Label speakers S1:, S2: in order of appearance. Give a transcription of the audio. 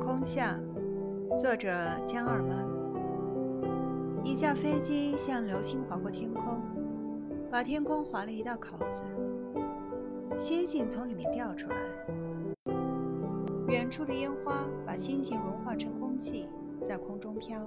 S1: 空巷，作者江二妈。一架飞机像流星划过天空，把天空划了一道口子，星星从里面掉出来。远处的烟花把星星融化成空气，在空中飘。